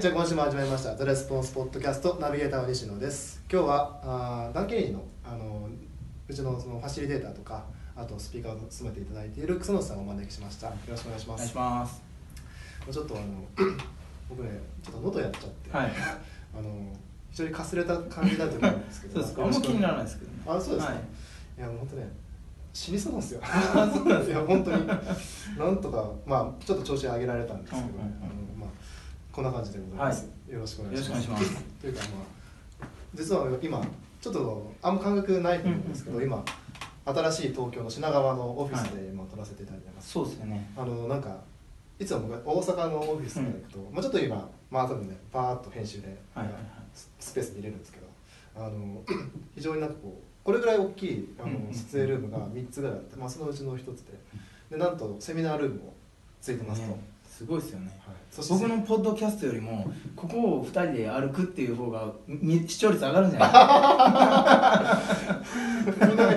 はい、じゃあ今週も始まりました「ザ・レスポンスポッドキャストナビゲーターの西野です。今日はあーダン・ケリーのあのうちのそのファシリテーターとかあとスピーカーを務めていただいている楠本さんをお招きしました。よろしくお願いします。お願いします。ちょっとあの 僕ねちょっと喉やっちゃって、はい。あの非常にかすれた感じだと思うんですけど。そうですか。あんま気にならないですけどね。あそうですか、はい。い、やもう本当ね死にそうなんですよ。あそうなんです いや本当に。なんとかまあちょっと調子上げられたんですけど、ね。あのまあこんな感じでございます、よろしくお願いします。よろしくお願いします。というかまあ実は今ちょっとあんま感覚ないと思うんですけど、うんうん。今新しい東京の品川のオフィスで今撮らせていただいてます、そうですよね。あのなんかいつも僕大阪のオフィスから行くと、まあちょっと今まあ多分ねパーッと編集で、はいはいはい。ススペースに入れるんですけどあの 非常になんかこうこれぐらい大きいあうんうんうん。の撮影ルームが3つぐらいあって、まあ、そのうちの1つででなんとセミナールームもついてますと、ねすごいですよね。はい、僕のポッドキャストよりもここを2人で歩くっていう方がみ視聴率上がるんじゃな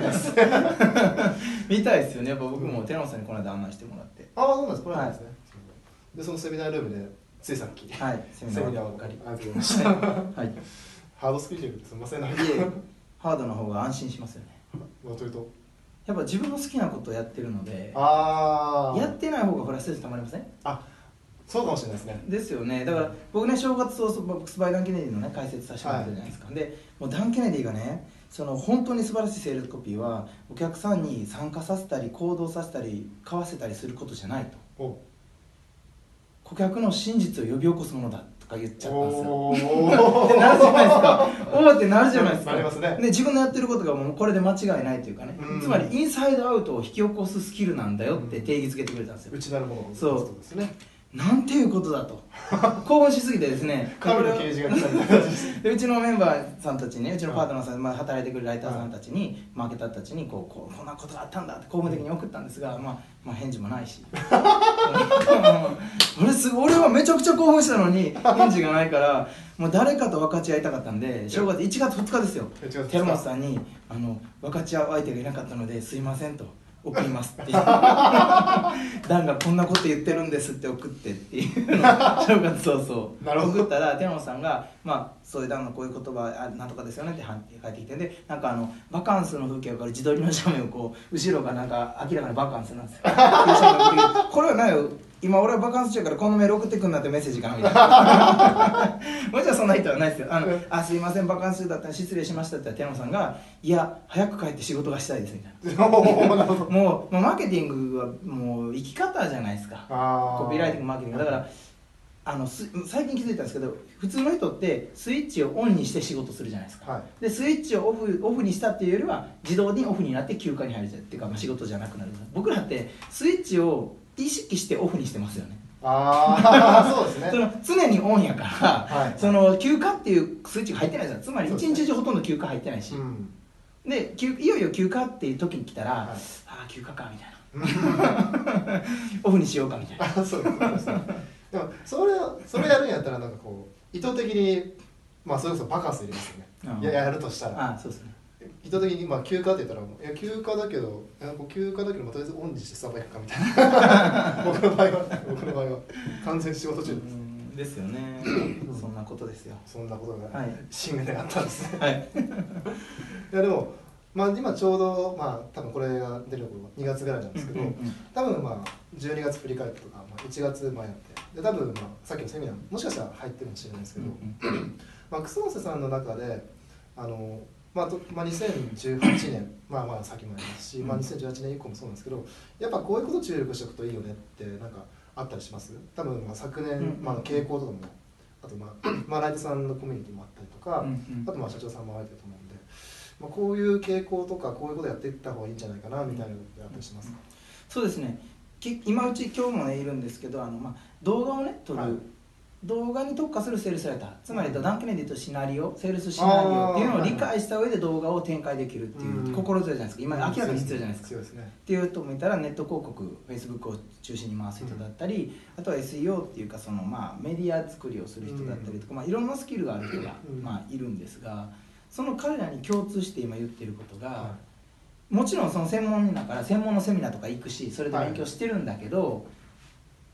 い？で す 見たいですよね。やっぱ僕も寺本さんにこの間案内してもらって。ああそうなんです。これなんですね、でそのセミナールームでついさっき、はいセミナー。をばっかり。あり。がとうございましたはい。ハードスピーキングですみません。なんか。ハードの方が安心しますよね。まあというと？やっぱ自分の好きなことをやってるのでああやってない方がフラストレーションたまりません？あそうかもしれないですね。ですよね。だから僕ね正月早々僕スパイダン・ケネディのね解説させてもらったじゃないですか、でもうダン・ケネディがねその本当に素晴らしいセールスコピーはお客さんに参加させたり行動させたり買わせたりすることじゃないと。お。顧客の真実を呼び起こすものだとか言っちゃったんですよ。おってなるじゃないですか。おーってなるじゃないですか。なりますね。で自分のやってることがもうこれで間違いないというかね、うん。つまりインサイドアウトを引き起こすスキルなんだよって定義づけてくれたんですよ、内なるものをそうですねなんていうことだと。興奮しすぎてですね。神の啓示が来たみたいなで うちのメンバーさんたちにねうちのパートナーさん、まあ、働いてくれるライターさんたちに、マーケターたちにこうこうこんなことがあったんだって興奮的に送ったんですが、まあ、まあ返事もないし。俺すごい俺はめちゃくちゃ興奮したのに返事がないからもう誰かと分かち合いたかったんで正月1月2日ですよ。1月2日。寺本さんにあの分かち合う相手がいなかったのですいませんと送りますっていう。ダンがこんなこと言ってるんですって送ってっていうのを。正月早々なるほど。送ったら寺本さんがまあそういうダンのこういう言葉あなんとかですよねっては返ってきてでなんかあのバカンスの風景をから自撮りの写メをこう後ろがなんか明らかにバカンスなんですよ。これは何よ今俺はバカンス中やからこのメール送ってくんなってメッセージかなみたいな。もちろんそんな人はないですよ。あの、うん。あすいませんバカンス中だったら失礼しましたって言ったら寺本さんがいや早く帰って仕事がしたいですみたいな。もうもうマーケティングはもう生き方じゃないですか。あコピーライティングマーケティング。だからあのす最近気づいたんですけど普通の人ってスイッチをオンにして仕事するじゃないですか。はい。でスイッチをオフオフにしたっていうよりは自動にオフになって休暇に入るじゃんっていうか、まあ、仕事じゃなくなる。僕らってスイッチを意識してオフにしてますよね。ああ そうですね。その常にオンやから、はい。その休暇っていうスイッチが入ってないじゃん。つまり一日中ほとんど休暇入ってないし、うん。で休いよいよ休暇っていう時に来たら、はい。ああ休暇かみたいな。オフにしようかみたいな。あそうですそうですでもそれそれやるんやったらなんかこう意図的にまあそれこそバカンス入れますよね。うん。いややるとしたら。ああそうですね意図的にまあ休暇って言ったらいや休暇だけど休暇だけどまあとりあえずオンにしてスタバ行くかみたいな僕の場合は僕の場合は完全に仕事中です。うんですよね。そんなことですよ。そんなことがはい。新年であったんです。ねはい。いやでもまあ今ちょうどまあ多分これが出る頃2月ぐらいなんですけど、多分まあ12月振り返ってとか、まあ、1月前やってで多分まあさっきのセミナーもしかしたら入ってるかもしれないですけど、まあ、楠本さんの中であの、まあとまあ、2018年まあまあ先もありますし、まあ、2018年以降もそうなんですけどやっぱこういうこと注力しておくといいよねってなんかあったりします？多分まあ昨年、うんまあ、傾向とかもあとまあ、まあ、ライトさんのコミュニティもあったりとか、あとまあ社長さんも入ってると思うんで、まあ、こういう傾向とかこういうことやっていった方がいいんじゃないかなみたいなのってあったりしますか、そうですね。き今うち今日もねいるんですけどあの、まあ、動画をね撮る、はい動画に特化するセールスライターつまりダン・ケネディとシナリオセールスシナリオっていうのを理解した上で動画を展開できるっていううん。心強いじゃないですか。今明らかに必要じゃないですか。すね。っていうともいたらネット広告フェイスブックを中心に回す人だったり、あとは SEO っていうかその、まあ、メディア作りをする人だったりとか、まあ、いろんなスキルがある人が、うん。まあ、いるんですがその彼らに共通して今言ってることが、はもちろんその専門だから専門のセミナーとか行くしそれで勉強してるんだけど、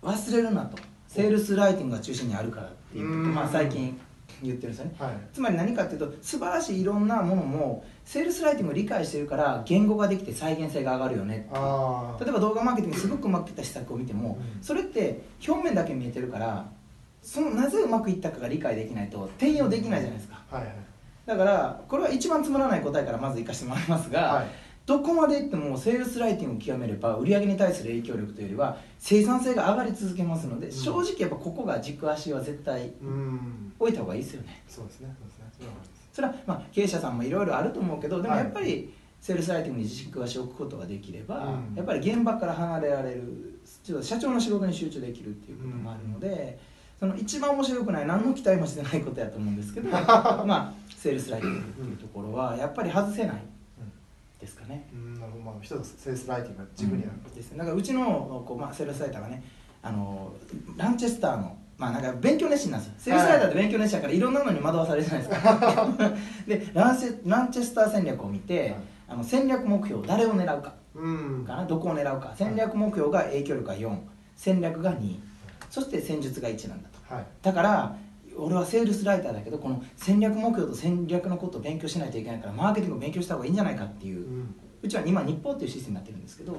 忘れるなとセールスライティングが中心にあるからってまあ、最近言ってるんですよね。はい。つまり何かっていうと素晴らしいいろんなものもセールスライティングを理解してるから言語ができて再現性が上がるよね例えば動画マーケティングすごくうまくいった施策を見ても、うん。それって表面だけ見えてるからそのなぜうまくいったかが理解できないと転用できないじゃないですか。はいはい。だからこれは一番つまらない答えからまずいかしてもらいますが、はいどこまでいってもセールスライティングを極めれば売上に対する影響力というよりは生産性が上がり続けますので、うん。正直やっぱここが軸足は絶対うん。置いた方がいいですよね。そうですね。そうですね。それはまあ経営者さんもいろいろあると思うけどでもはいやっぱりセールスライティングに軸足を置くことができれば、うん。やっぱり現場から離れられるちょっと社長の仕事に集中できるっていうこともあるので、その一番面白くない何の期待もしてないことやと思うんですけど まあセールスライティングっていうところはやっぱり外せないですかね。うんなるほど。まあ一つセールスライティングが軸にある。うん。ですね。だからうちのこう、まあ、セールスライターがねあのランチェスターのまあなんか勉強熱心なんですよ。セールスライターって勉強熱心だからいろんなのに惑わされるじゃないですか。でランセランチェスター戦略を見て、はい。あの戦略目標誰を狙うか。うん。かな？どこを狙うか。戦略目標が影響力が4戦略が2そして戦術が1なんだと。はい。だから俺はセールスライターだけどこの戦略目標と戦略のことを勉強しないといけないからマーケティングを勉強した方がいいんじゃないかっていううん。うちは今日報っていうシステムになってるんですけど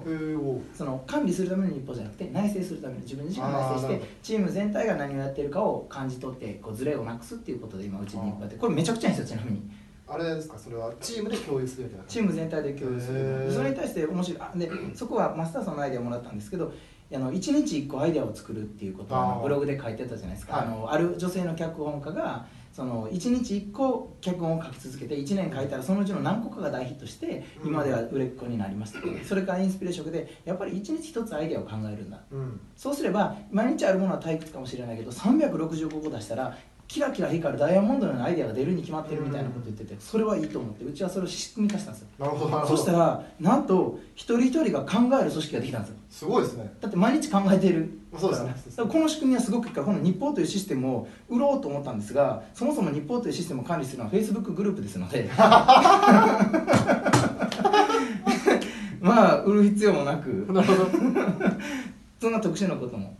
その管理するための日報じゃなくて内省するための自分自身が内省してチーム全体が何をやってるかを感じ取ってこうズレをなくすっていうことで今うちに日報やってこれめちゃくちゃいいんですよちなみに。あれですか？それはチームで共有するみたいなチーム全体で共有すへるそれに対して面白い。あでそこはマスターさんのアイデアをもらったんですけどあの1日1個アイデアを作るっていうことをブログで書いてたじゃないですか、はい。あのある女性の脚本家がその1日1個脚本を書き続けて1年書いたらそのうちの何個かが大ヒットしてうん。今では売れっ子になりました、それからインスピレーションでやっぱり1日1つアイデアを考えるんだ。うん。そうすれば毎日あるものは退屈かもしれないけど365個出したらキラキラ光るダイヤモンドのようなアイデアが出るに決まってるみたいなこと言っててそれはいいと思ってうちはそれを仕組み化したんですよ。なるほど。そしたらなんと一人一人が考える組織ができたんですよ。すごいですね。だって毎日考えている。そうですね。この仕組みはすごくいいからこの日報というシステムを売ろうと思ったんですがそもそも日報というシステムを管理するのは Facebook グループですので。まあ売る必要もなく。なるほど。そんな特殊なことも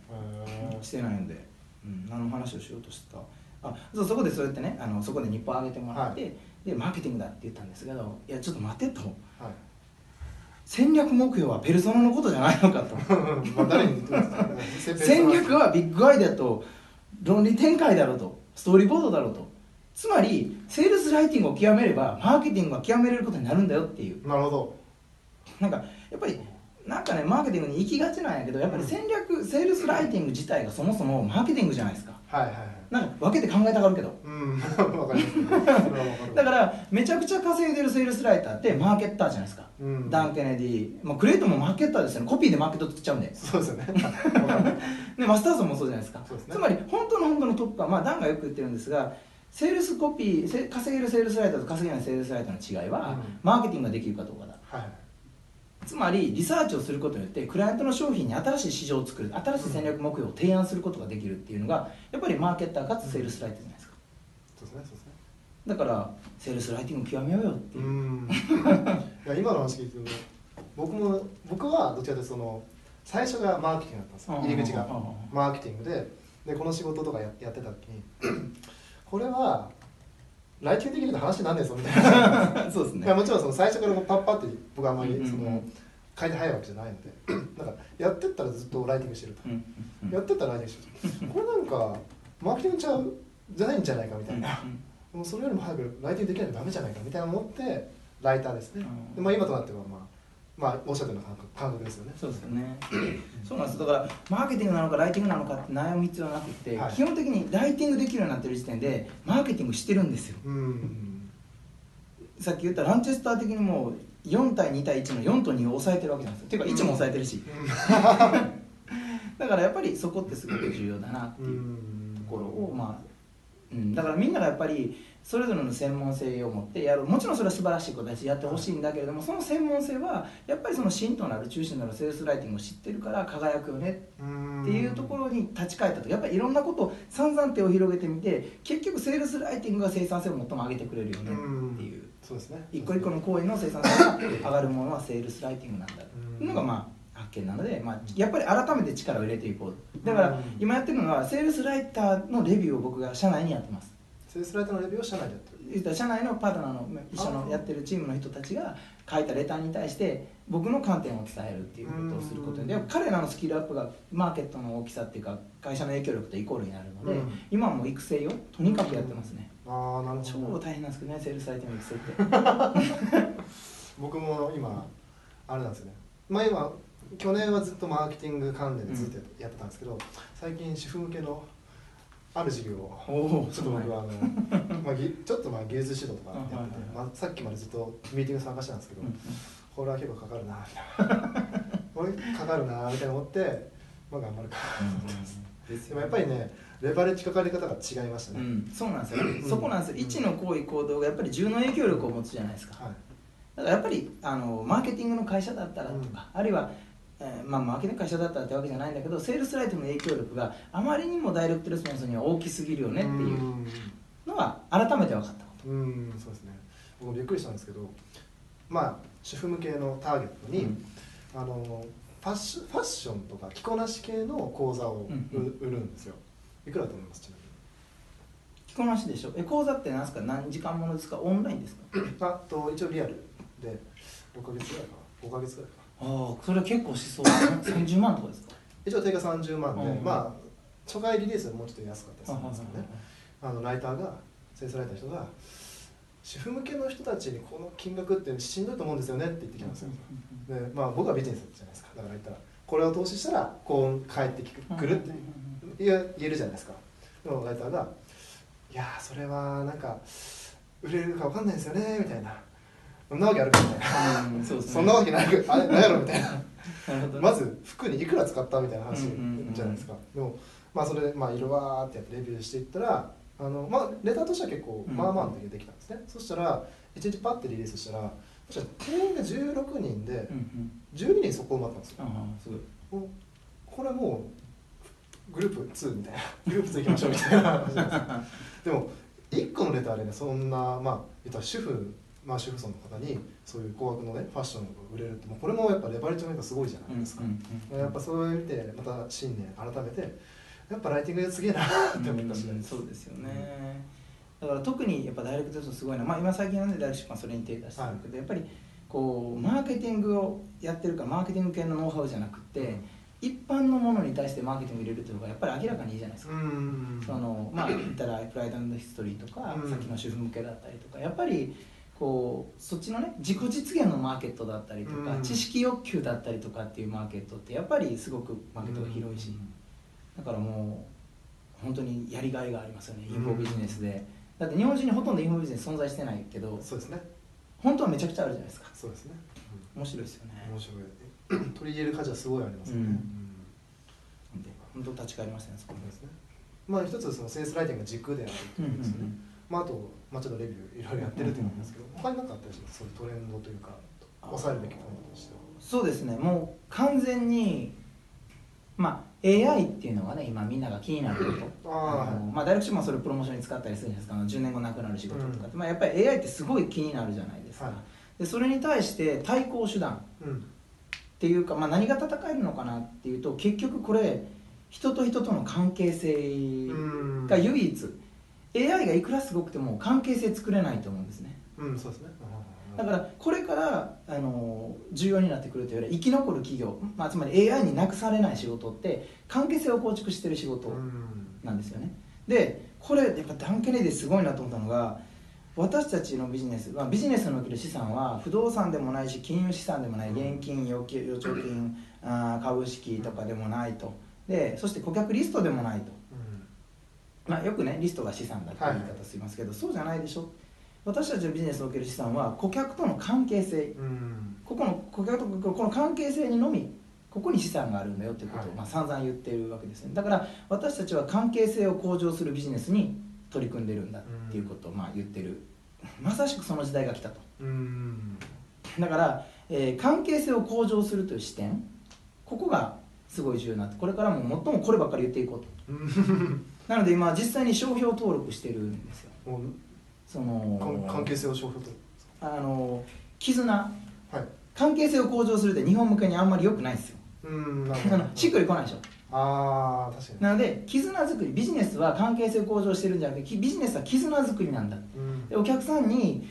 してないので、うん、何の話をしようとした？あそうそこでそうやってねあのそこで日報を上げてもらって、でマーケティングだって言ったんですけどいやちょっと待てと。はい。戦略目標はペルソナのことじゃないのかと。戦略はビッグアイデアと論理展開だろうとストーリーボードだろうと。つまりセールスライティングを極めればマーケティングは極めれることになるんだよっていう。なるほど。なんかやっぱりなんかねマーケティングに行きがちなんやけどやっぱり戦略セールスライティング自体がそもそもマーケティングじゃないですか。はいはいはいなんか分けて考えたがるけど。だからめちゃくちゃ稼いでるセールスライターってマーケッターじゃないですか、うん。ダン・ケネディ、まあ、クレイトンもマーケッターですよね。コピーでマーケット作っちゃうんで。そうですよね。わかる。でマスターソンもそうじゃないですか。ね。つまり本当の本当のトップは、まあ、ダンがよく言ってるんですがセールスコピーせ稼げるセールスライターと稼げないセールスライターの違いは、うん。マーケティングができるかどうかだ。はいつまりリサーチをすることによってクライアントの商品に新しい市場を作る新しい戦略目標を提案することができるっていうのがやっぱりマーケッターかつセールスライターじゃないですか。そうですねそうですね。だからセールスライティング極めようよっていう。う、ん。いや今の話聞いてると僕も僕はどっちかというとその最初がマーケティングだったんですよ。入り口がマーケティングで。でこの仕事とかややってた時に。これはライティングできるの話になんねえぞみたいな。そうですね。もちろんその最初からパッパって僕はあんまりその書いて早いわけじゃないので。なんかやってったらずっとライティングしてると。うんうんうん。やってったらライティングしてる。これなんかマーケティングちゃうじゃないんじゃないかみたいな。うんもうそれよりも早くライティングできないとダメじゃないかみたいな思ってライターですね、うん。でまあ、今となってはまあまあおっしゃったような感覚ですよね。そうですよね。そうなんです。だからマーケティングなのかライティングなのかって悩む必要はなくて、はい。基本的にライティングできるようになってる時点でマーケティングしてるんですよ。うん。さっき言ったランチェスター的にもう4対2対1の4と2を抑えてるわけなんですよ。ていうか1も抑えてるし、だからやっぱりそこってすごく重要だなってういうんところをまあ、うん、だからみんながやっぱりそれぞれの専門性を持ってやるもちろんそれは素晴らしいことだしやってほしいんだけれどもその専門性はやっぱりその芯となる中心となるセールスライティングを知ってるから輝くよねっていうところに立ち返ったとやっぱりいろんなことを散々手を広げてみて結局セールスライティングが生産性を最も上げてくれるよねっていう。そうですね。一個一個の行為の生産性が上がるものはセールスライティングなんだ。っていうのがまあ件なので、まあ、やっぱり改めて力を入れていこう。だから今やってるのはセールスライターのレビューを僕が社内にやってます。セールスライターのレビューを社内でやってる。言ったら社内のパートナーの一緒のやってるチームの人たちが書いたレターに対して僕の観点を伝えるっていうことをすることで彼らのスキルアップがマーケットの大きさっていうか会社の影響力とイコールになるので、うん。今はもう育成をとにかくやってますね、ああなるほ超ど大変なんですけどねセールスライターの育成って。僕も今あれなんですよね。まあ今去年はずっとマーケティング関連でずっとやってたんですけど、最近主婦向けのある事業をちょっと僕はあの、まあ、ぎちょっとまあ技術指導とかやってて、まあ、さっきまでずっとミーティング参加してたんですけど、うんこれは結構かかるなみたいな。これかかるなみたいな思って、まあ、頑張るかなと思ってます、でもやっぱりねレバレッジかかり方が違いましたね、うん、そうなんですよ、うん。そこなんですよ。1の行為行動がやっぱり10の影響力を持つじゃないですか。はい。だからやっぱりあのマーケティングの会社だったらとか、あるいは、えーまあ、マーケティング会社だったらってわけじゃないんだけどセールスライトの影響力があまりにもダイレクトレスポンスには大きすぎるよねっていう。のは改めて分かった。ことうんうんそうですね。僕もびっくりしたんですけどまあ主婦向けのターゲットに、うん。あのファッシファッションとか着こなし系の講座を売,、るんですよ。いくらだと思います？ちな着こなしでしょ？え講座って何ですか？何時間ものですか？オンラインですか？みにあと一応リアルで6ヶ月ぐらいかな。5ヶ月ぐらいかなああそれ結構しそう。30万とかですか？一応定価30万で、うん。まあ初回リリースはもうちょっと安かったりするんですけどねあのライターがセールスライターの人が主婦向けの人たちにこの金額ってしんどいと思うんですよねって言ってきたんですよ、でまあ僕はビジネスじゃないですか。だから言ったらこれを投資したらこう返ってきくくるって言えるじゃないですか。でもライターが「いやーそれはなんか売れるかわかんないですよね」みたいな「そんなわけあるか」みたいな。うんそうですね。そんなわけないあれやろみたいな。なるほど。ねまず服にいくら使ったみたいな話じゃないですか、でもまあそれでまあ色わーってやってレビューしていったらあのまあレターとしては結構うん。まあまあの時でできたんですね、そしたら1日パッてリリースしたら確か定員が16人でうんうん。12人そこ埋まったんですよ。ああすごい。おこれもうグループ2みたいな。グループ2行きましょうみたいな話なんですよ。でも1個のレターでねそんなまあ言ったら主婦まあ主婦層の方にそういう高額のねファッションが売れるってもうこれもやっぱレバレッジの面がすごいじゃないですか、やっぱそういう見てまた新年改めてやっぱライティングすげえなって思った次第うんそうですよね。だから特にやっぱダイレクトですすごいな、まあ、今最近なんでダイレクト出版それに手出してるけど、やっぱりこうマーケティングをやってるからマーケティング系のノウハウじゃなくて、一般のものに対してマーケティング入れるというのがやっぱり明らかにいいじゃないですか、ん。そのまあ言ったらプライドヒストリーとか、うん。さっきの主婦向けだったりとかやっぱりこうそっちのね自己実現のマーケットだったりとか、うん。知識欲求だったりとかっていうマーケットってやっぱりすごくマーケットが広いし、だからもう本当にやりがいがありますよねインフォビジネスで、だって日本人にほとんどインフォビジネス存在してないけどそうですね。本当はめちゃくちゃあるじゃないですか。そうですね、面白いですよね。面白い。取り入れる価値はすごいありますよね、うん。うん。で本当立ち返りましたねそこですね。まあ一つそのセールスライティングが軸であるっていうことですよね、まああと、まあ、ちょっとレビューいろいろやってるっていうのもありますけど他に何かあったりします？そういうトレンドというか抑えるべきポイントとしては。そうですね。もう完全にまあ AI っていうのがね今みんなが気になること。あまあダイレクトもそれプロモーションに使ったりするじゃないですか。あの10年後なくなる仕事とかって、うん。まあ、やっぱり AI ってすごい気になるじゃないですか、はい。でそれに対して対抗手段うん。っていうか、まあ、何が戦えるのかなっていうと結局これ人と人との関係性うん。が唯一 AI がいくらすごくても関係性作れないと思うんですね。うんそうですね。だからこれからあの重要になってくるというより生き残る企業、まあ、つまり AI になくされない仕事って関係性を構築してる仕事うん。なんですよね。でこれやっぱダン・ケネディすごいなと思ったのが私たちのビジネス、まあ、ビジネスにおける資産は不動産でもないし金融資産でもない現金預貯金あー株式とかでもないと。でそして顧客リストでもないと、まあ、よくねリストが資産だって言い。方しますけど、そうじゃないでしょ。私たちのビジネスにおける資産は顧客との関係性。うん。うんここの顧客とこの関係性にのみここに資産があるんだよっていうことを、はい。まあ、散々言ってるわけですね。だから私たちは関係性を向上するビジネスに取り組んでるんだっていうことをまあ言ってる。まさしくその時代が来たと。うん。だから、えー関係性を向上するという視点ここがすごい重要になってこれからも最もこればっかり言っていこうと。うんなので今実際に商標登録してるんですよ。その関関係性を商標とあの絆。はい。関係性を向上するって日本向けにあんまり良くないですよ。うんなるほど。あのしっくりこないでしょ。ああ確かに。なので絆作りビジネスは関係性向上してるんじゃなくてきビジネスは絆作りなんだ。うん。でお客さんに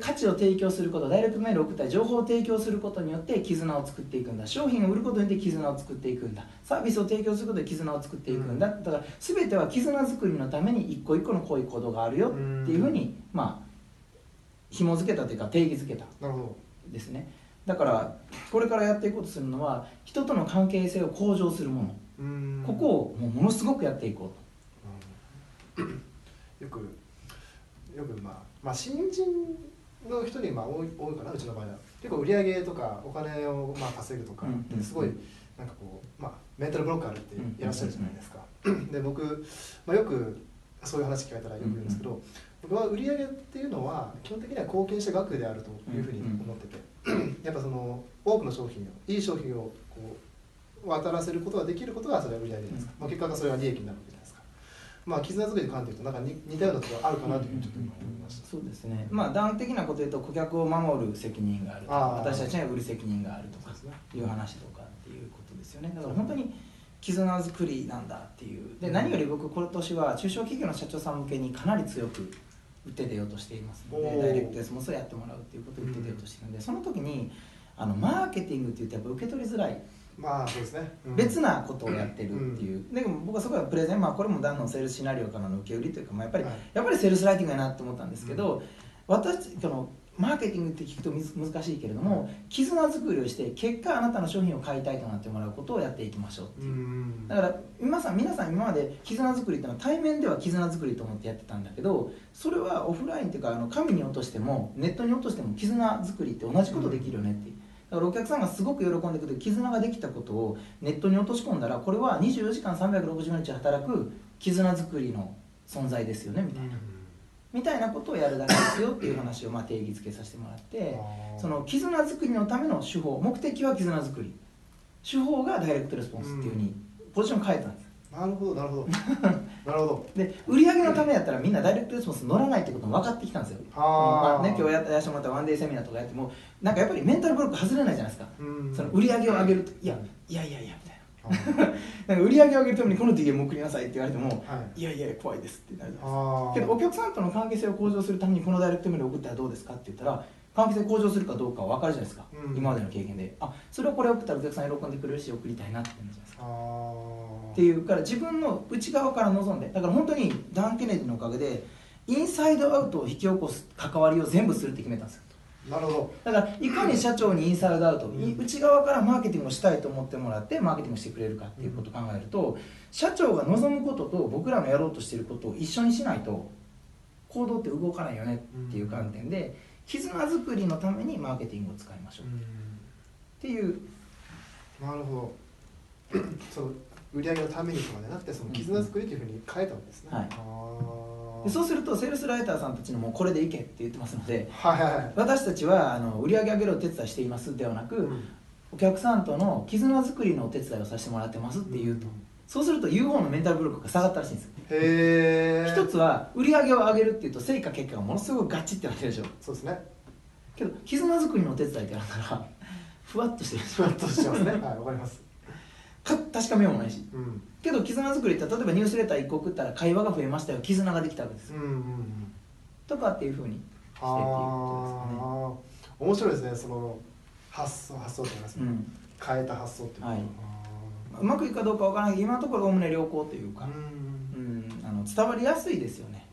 価値を提供することダイレクトメールを送ったり情報を提供することによって絆を作っていくんだ。商品を売ることによって絆を作っていくんだ。サービスを提供することで絆を作っていくんだ、だから全ては絆作りのために一個一個のこういう行動があるよっていうふうに、まあ紐付けたというか定義づけた。ですね。だからこれからやっていこうとするのは人との関係性を向上するもの、ここをもうものすごくやっていこうと。うん。よくよくまあまあ新人の人にまあ多い多いかなうちの場合は。結構売り上げとかお金をまあ稼ぐとかうんってすごいなんかこうまあメンタルブロックあるっていらっしゃるじゃないですか。で僕まあよくそういう話聞かれたらよく言うんですけど僕は売り上げっていうのは基本的には貢献した額であるというふうに思っててやっぱその多くの商品をいい商品をこう渡らせることができることがそれは売り上げじゃないですか、まあ、結果がそれは利益になるわけまあ絆作りで関係となんか似似たようなところあるかなというふうにちょっと今思いました。そうですね。まあ端的なこと言うと顧客を守る責任があるとか私たちには売る責任があるとかいう話とかっていうことですよね。だから本当に絆作りなんだっていう。で何より僕今年は中小企業の社長さん向けにかなり強く打って出ようとしていますのでダイレクトレスポンスをやってもらうっていうことを打って出ようとしてるんでその時にあのマーケティングって言ってやっぱ受け取りづらいまあそうですね、うん。別なことをやってるっていう、でも僕はそこはプレゼン、まあ、これも段のセールスシナリオからの受け売りというか、まあ、やっぱり、はい。やっぱりセールスライティングやなと思ったんですけど、私このマーケティングって聞くと難しいけれども、絆作りをして結果あなたの商品を買いたいとなってもらうことをやっていきましょうってういう、ん。だから皆さん皆さん今まで絆作りっていうのは対面では絆作りと思ってやってたんだけどそれはオフラインっていうかあの紙に落としてもネットに落としても絆作りって同じことできるよねっていう。だからお客さんがすごく喜んでくれて絆ができたことをネットに落とし込んだらこれは24時間365日働く絆作りの存在ですよねみたいな、みたいなことをやるだけですよっていう話をまあ定義づけさせてもらってその絆作りのための手法目的は絆作り。手法がダイレクトレスポンスっていうふうにポジション変えたんですなるほどなるほど。なるほど。で売り上げのためやったらみんなダイレクトレスポンス乗らないってことも分かってきたんですよ。あー。まあね、今日ややらせてもらったワンデーセミナーとかやってもなんかやっぱりメンタルブロック外れないじゃないですか、うん。その売り上げを上げるといやいやいやいやみたいな。なんか売り上げを上げるためにこの DM 送りなさいって言われてもはい。いやいや怖いですってなるじゃないですか。けどお客さんとの関係性を向上するためにこのダイレクトメールを送ったらどうですかって言ったら関係性向上するかどうかは分かるじゃないですか、うん。今までの経験で。あそれをこれ送ったらお客さん喜んでくれるし送りたいなってなるじゃないですかっていうから自分の内側から望んでだから本当にダン・ケネディのおかげでインサイドアウトを引き起こす関わりを全部するって決めたんですよ。なるほど。だからいかに社長にインサイドアウト、うん。内側からマーケティングをしたいと思ってもらってマーケティングしてくれるかっていうことを考えると、社長が望むことと僕らのやろうとしていることを一緒にしないと行動って動かないよねっていう観点で、絆作りのためにマーケティングを使いましょうっていう。なるほど。その売り上げのためにとかじゃなくてその絆作りというふうに変えたんですね、はい。そうするとセールスライターさんたちのもうこれでいけって言ってますのではいはいはい。私たちはあの売り上げ上げるお手伝いしていますではなく、うん。お客さんとの絆作りのお手伝いをさせてもらってますっていうと、そうすると言う方のメンタルブロックが下がったらしいんですよ。へえ一つは売り上げを上げるっていうと成果結果がものすごくガチってなってるでしょ。そうですね。けど絆作りのお手伝いってなったらふわっとしてるふわっとしてますね。はいわかります。ょか確かめようもないし。うん。けど絆作りって例えばニュースレター1個送ったら会話が増えましたよ。絆ができたわけですよ。うんうんうん。とかっていうふうにしてっていうあこあ。面白いですね。その発想発想と言いますか、とですね、変えた発想っていうかは。い。あうん、うまくいくかどうかわからないけど今のところおおむね良好というか、ーうん。うん、あの伝わりやすいですよね